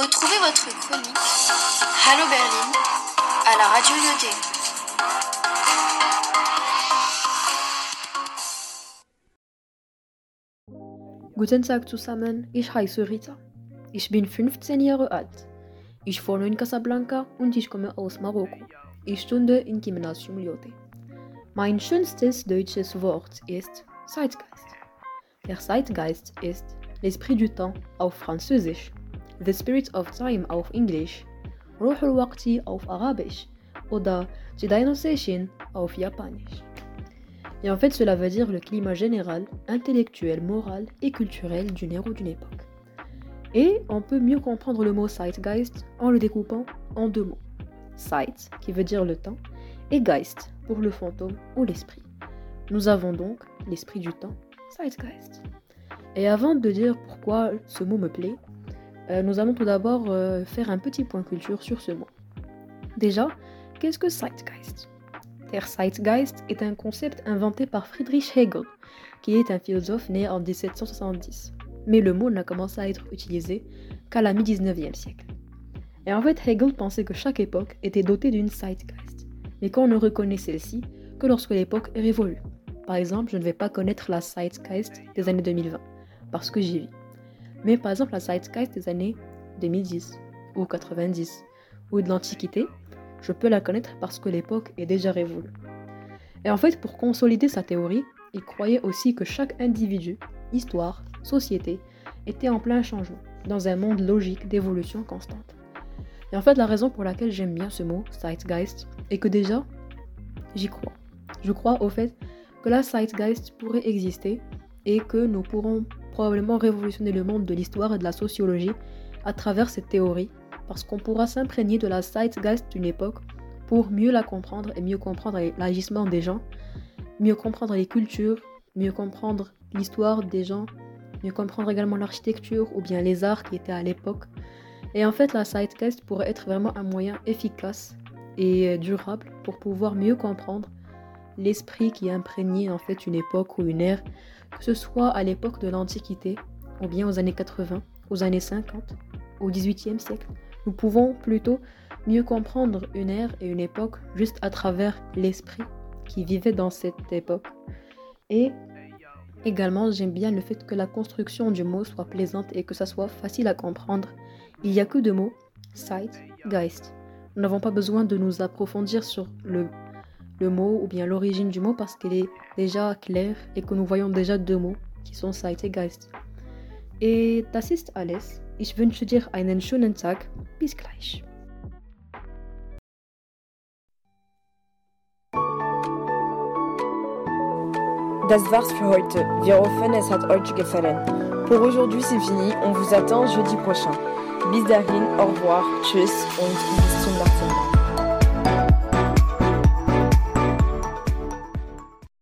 Retrouvez votre chronique Hallo Berlin à la radio Yoté. Guten Tag zusammen, ich heiße Rita. Ich bin 15 Jahre alt. Ich wohne in Casablanca und ich komme aus Marokko. Ich stunde im Gymnasium Lyoté. Mein schönstes deutsches Wort ist Zeitgeist. Der Zeitgeist ist l'esprit du temps auf Französisch, the spirit of time auf Englisch, Ruh al-Waqti auf Arabisch oder Jidaino Seishin auf Japanisch. Et en fait, cela veut dire le climat général, intellectuel, moral et culturel d'une ère ou d'une époque. Et on peut mieux comprendre le mot Zeitgeist en le découpant en deux mots. Zeit, qui veut dire le temps, et Geist, pour le fantôme ou l'esprit. Nous avons donc l'esprit du temps, Zeitgeist. Et avant de dire pourquoi ce mot me plaît, euh, nous allons tout d'abord euh, faire un petit point culture sur ce mot. Déjà, qu'est-ce que Zeitgeist? Der Zeitgeist est un concept inventé par Friedrich Hegel, qui est un philosophe né en 1770. Mais le mot n'a commencé à être utilisé qu'à la mi-19e siècle. Et en fait, Hegel pensait que chaque époque était dotée d'une Zeitgeist, mais qu'on ne reconnaît celle-ci que lorsque l'époque est révolue. Par exemple, je ne vais pas connaître la Zeitgeist des années 2020, parce que j'y vis. Mais par exemple, la Zeitgeist des années 2010 ou 90 ou de l'Antiquité, je peux la connaître parce que l'époque est déjà révolue. Et en fait, pour consolider sa théorie, il croyait aussi que chaque individu, histoire, société, était en plein changement, dans un monde logique d'évolution constante. Et en fait, la raison pour laquelle j'aime bien ce mot, Zeitgeist, est que déjà, j'y crois. Je crois au fait que la Zeitgeist pourrait exister et que nous pourrons probablement révolutionner le monde de l'histoire et de la sociologie à travers cette théorie, parce qu'on pourra s'imprégner de la Zeitgeist d'une époque pour mieux la comprendre et mieux comprendre l'agissement des gens, mieux comprendre les cultures, mieux comprendre l'histoire des gens, mieux comprendre également l'architecture ou bien les arts qui étaient à l'époque. Et en fait, la Zeitgeist pourrait être vraiment un moyen efficace et durable pour pouvoir mieux comprendre l'esprit qui imprégnait en fait une époque ou une ère, que ce soit à l'époque de l'Antiquité ou bien aux années 80, aux années 50, au XVIIIe siècle. Nous pouvons plutôt mieux comprendre une ère et une époque juste à travers l'esprit qui vivait dans cette époque. Et également, j'aime bien le fait que la construction du mot soit plaisante et que ça soit facile à comprendre. Il n'y a que deux mots, Zeit, Geist. Nous n'avons pas besoin de nous approfondir sur le, le mot ou bien l'origine du mot parce qu'elle est déjà claire et que nous voyons déjà deux mots qui sont Zeit et Geist. Et das ist alles. Ich wünsche dir einen schönen Tag. Bis gleich. Das war's für heute. Wir hoffen, es hat euch gefallen. Pour aujourd'hui, c'est fini. On vous attend jeudi prochain. Bis dahin, au revoir, tschüss und bis zum nächsten Mal.